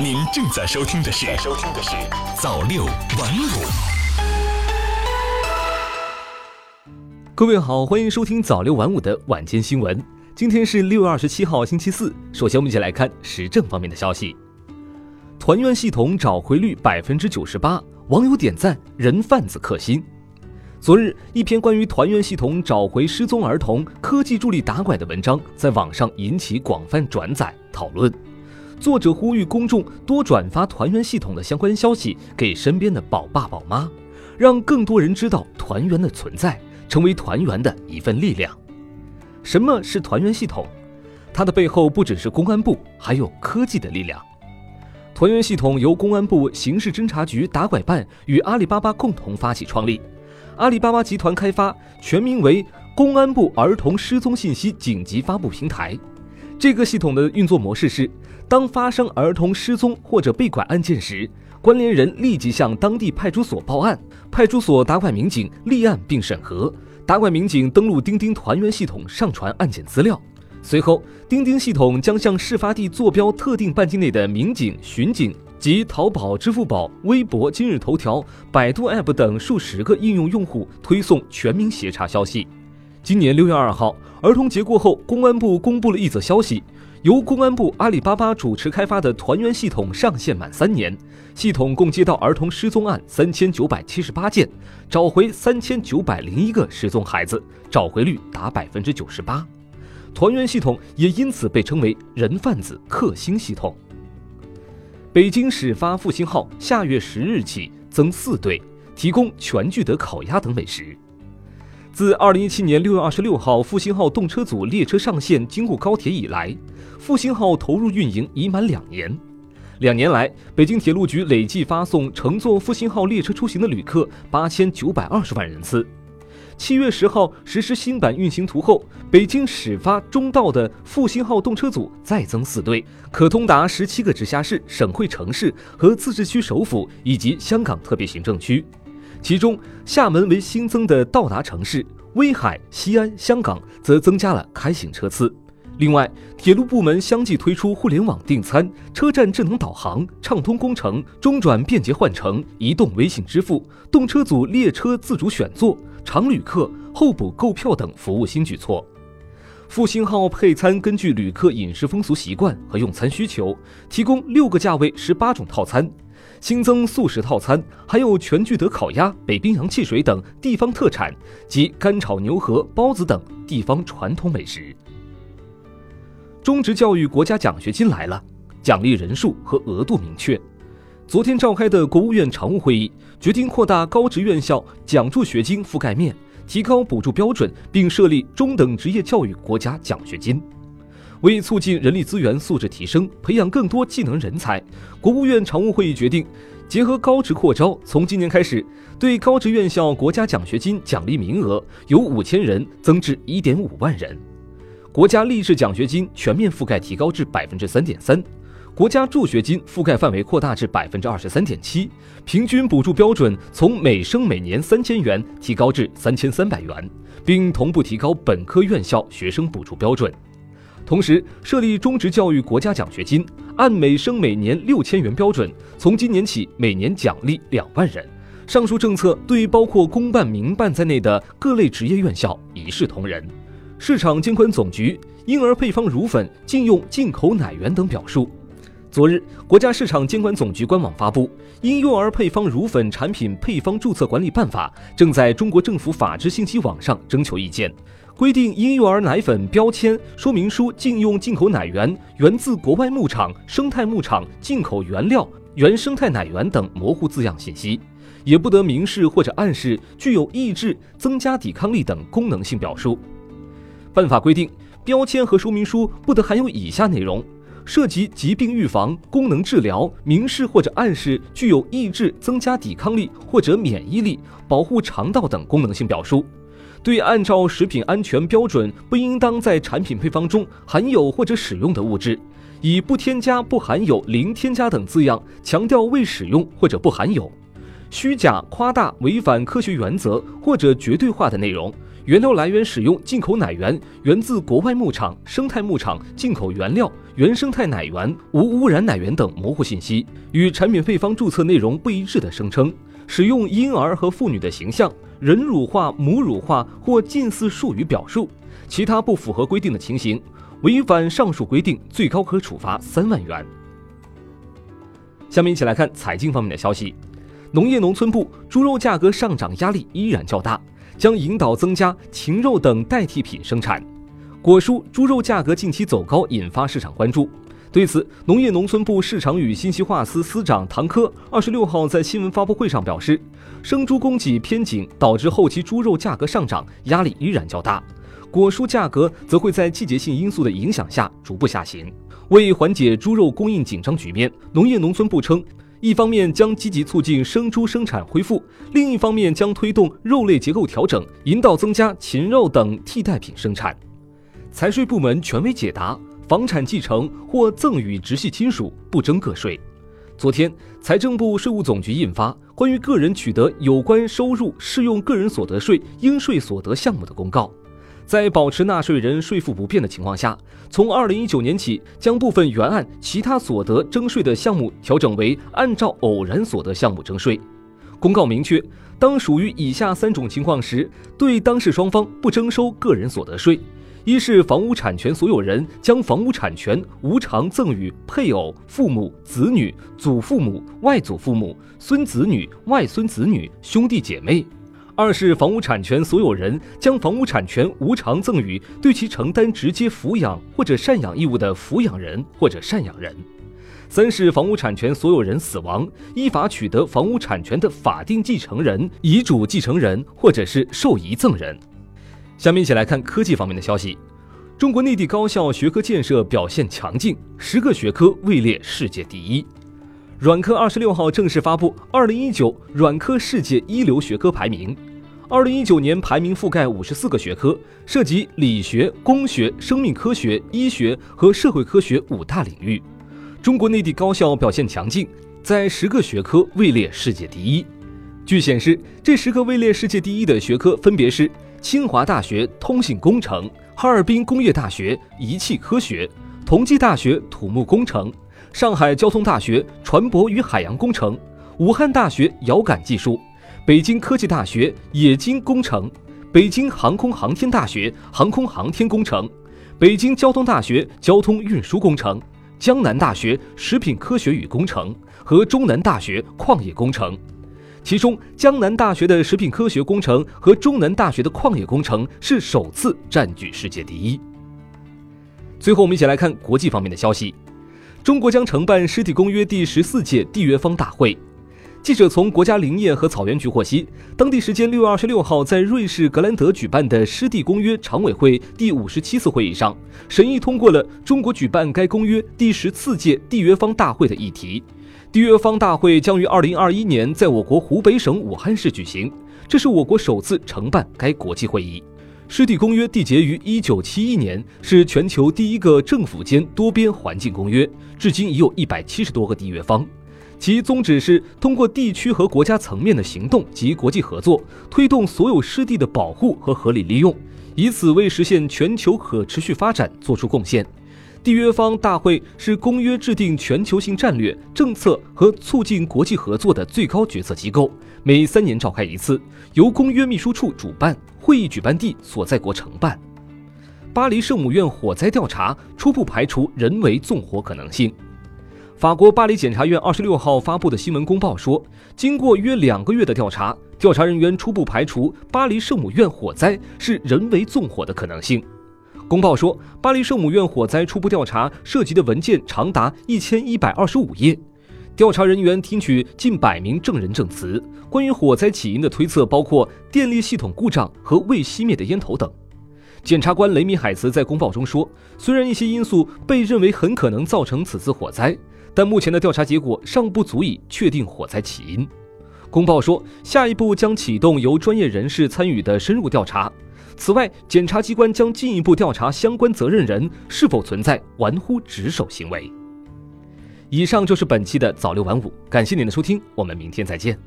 您正在收听的是《收听的是早六晚五》。各位好，欢迎收听早六晚五的晚间新闻。今天是六月二十七号，星期四。首先，我们一起来看时政方面的消息。团圆系统找回率百分之九十八，网友点赞，人贩子克星。昨日，一篇关于团圆系统找回失踪儿童科技助力打拐的文章在网上引起广泛转载讨论。作者呼吁公众多转发团圆系统的相关消息给身边的宝爸宝妈，让更多人知道团圆的存在，成为团圆的一份力量。什么是团圆系统？它的背后不只是公安部，还有科技的力量。团圆系统由公安部刑事侦查局打拐办与阿里巴巴共同发起创立。阿里巴巴集团开发，全名为公安部儿童失踪信息紧急发布平台。这个系统的运作模式是：当发生儿童失踪或者被拐案件时，关联人立即向当地派出所报案，派出所打拐民警立案并审核，打拐民警登录钉钉团圆系统上传案件资料。随后，钉钉系统将向事发地坐标特定半径内的民警、巡警。及淘宝、支付宝、微博、今日头条、百度 App 等数十个应用用户推送全民协查消息。今年六月二号，儿童节过后，公安部公布了一则消息：由公安部、阿里巴巴主持开发的团圆系统上线满三年，系统共接到儿童失踪案三千九百七十八件，找回三千九百零一个失踪孩子，找回率达百分之九十八。团圆系统也因此被称为“人贩子克星系统”。北京始发复兴号下月十日起增四对，提供全聚德烤鸭等美食。自二零一七年六月二十六号复兴号动车组列车上线京沪高铁以来，复兴号投入运营已满两年。两年来，北京铁路局累计发送乘坐复兴号列车出行的旅客八千九百二十万人次。七月十号实施新版运行图后，北京始发中到的复兴号动车组再增四对，可通达十七个直辖市、省会城市和自治区首府以及香港特别行政区。其中，厦门为新增的到达城市，威海、西安、香港则增加了开行车次。另外，铁路部门相继推出互联网订餐、车站智能导航、畅通工程、中转便捷换乘、移动微信支付、动车组列车自主选座。常旅客候补购票等服务新举措，复兴号配餐根据旅客饮食风俗习惯和用餐需求，提供六个价位十八种套餐，新增素食套餐，还有全聚德烤鸭、北冰洋汽水等地方特产及干炒牛河、包子等地方传统美食。中职教育国家奖学金来了，奖励人数和额度明确。昨天召开的国务院常务会议决定扩大高职院校奖助学金覆盖面，提高补助标准，并设立中等职业教育国家奖学金。为促进人力资源素质提升，培养更多技能人才，国务院常务会议决定，结合高职扩招，从今年开始，对高职院校国家奖学金奖励名额由五千人增至一点五万人，国家励志奖学金全面覆盖提高至百分之三点三。国家助学金覆盖范围扩大至百分之二十三点七，平均补助标准从每生每年三千元提高至三千三百元，并同步提高本科院校学生补助标准。同时，设立中职教育国家奖学金，按每生每年六千元标准，从今年起每年奖励两万人。上述政策对包括公办、民办在内的各类职业院校一视同仁。市场监管总局婴儿配方乳粉禁用进口奶源等表述。昨日，国家市场监管总局官网发布《婴幼儿配方乳粉产品配方注册管理办法》，正在中国政府法制信息网上征求意见。规定婴幼儿奶粉标签说明书禁用进口奶源、源自国外牧场、生态牧场、进口原料、原生态奶源等模糊字样信息，也不得明示或者暗示具有抑制、增加抵抗力等功能性表述。办法规定，标签和说明书不得含有以下内容。涉及疾病预防、功能治疗、明示或者暗示具有抑制、增加抵抗力或者免疫力、保护肠道等功能性表述，对按照食品安全标准不应当在产品配方中含有或者使用的物质，以不添加、不含有、零添加等字样强调未使用或者不含有，虚假、夸大、违反科学原则或者绝对化的内容，原料来源使用进口奶源，源自国外牧场、生态牧场、进口原料、原生态奶源、无污染奶源等模糊信息，与产品配方注册内容不一致的声称，使用婴儿和妇女的形象、人乳化、母乳化或近似术语表述，其他不符合规定的情形，违反上述规定，最高可处罚三万元。下面一起来看财经方面的消息，农业农村部猪肉价格上涨压力依然较大。将引导增加禽肉等代替品生产。果蔬、猪肉价格近期走高，引发市场关注。对此，农业农村部市场与信息化司司长唐科二十六号在新闻发布会上表示，生猪供给偏紧导致后期猪肉价格上涨，压力依然较大。果蔬价格则会在季节性因素的影响下逐步下行。为缓解猪肉供应紧张局面，农业农村部称。一方面将积极促进生猪生产恢复，另一方面将推动肉类结构调整，引导增加禽肉等替代品生产。财税部门权威解答：房产继承或赠与直系亲属不征个税。昨天，财政部税务总局印发《关于个人取得有关收入适用个人所得税应税所得项目的公告》。在保持纳税人税负不变的情况下，从二零一九年起，将部分原案其他所得征税的项目调整为按照偶然所得项目征税。公告明确，当属于以下三种情况时，对当事双方不征收个人所得税：一是房屋产权所有人将房屋产权无偿赠与配偶、父母、子女、祖父母、外祖父母、孙子女、外孙子女、兄弟姐妹。二是房屋产权所有人将房屋产权无偿赠与对其承担直接抚养或者赡养义务的抚养人或者赡养人。三是房屋产权所有人死亡，依法取得房屋产权的法定继承人、遗嘱继承人或者是受遗赠人。下面一起来看科技方面的消息。中国内地高校学科建设表现强劲，十个学科位列世界第一。软科二十六号正式发布二零一九软科世界一流学科排名。二零一九年排名覆盖五十四个学科，涉及理学、工学、生命科学、医学和社会科学五大领域。中国内地高校表现强劲，在十个学科位列世界第一。据显示，这十个位列世界第一的学科分别是清华大学通信工程、哈尔滨工业大学仪器科学、同济大学土木工程。上海交通大学船舶与海洋工程，武汉大学遥感技术，北京科技大学冶金工程，北京航空航天大学航空航天工程，北京交通大学交通运输工程，江南大学食品科学与工程和中南大学矿业工程。其中，江南大学的食品科学工程和中南大学的矿业工程是首次占据世界第一。最后，我们一起来看国际方面的消息。中国将承办湿地公约第十四届缔约方大会。记者从国家林业和草原局获悉，当地时间六月二十六号，在瑞士格兰德举办的湿地公约常委会第五十七次会议上，审议通过了中国举办该公约第十四届缔约方大会的议题。缔约方大会将于二零二一年在我国湖北省武汉市举行，这是我国首次承办该国际会议。湿地公约缔结于一九七一年，是全球第一个政府间多边环境公约，至今已有一百七十多个缔约方。其宗旨是通过地区和国家层面的行动及国际合作，推动所有湿地的保护和合理利用，以此为实现全球可持续发展做出贡献。缔约方大会是公约制定全球性战略政策和促进国际合作的最高决策机构，每三年召开一次，由公约秘书处主办，会议举办地所在国承办。巴黎圣母院火灾调查初步排除人为纵火可能性。法国巴黎检察院二十六号发布的新闻公报说，经过约两个月的调查，调查人员初步排除巴黎圣母院火灾是人为纵火的可能性。公报说，巴黎圣母院火灾初步调查涉及的文件长达一千一百二十五页，调查人员听取近百名证人证词。关于火灾起因的推测包括电力系统故障和未熄灭的烟头等。检察官雷米海茨在公报中说，虽然一些因素被认为很可能造成此次火灾，但目前的调查结果尚不足以确定火灾起因。公报说，下一步将启动由专业人士参与的深入调查。此外，检察机关将进一步调查相关责任人是否存在玩忽职守行为。以上就是本期的早六晚五，感谢您的收听，我们明天再见。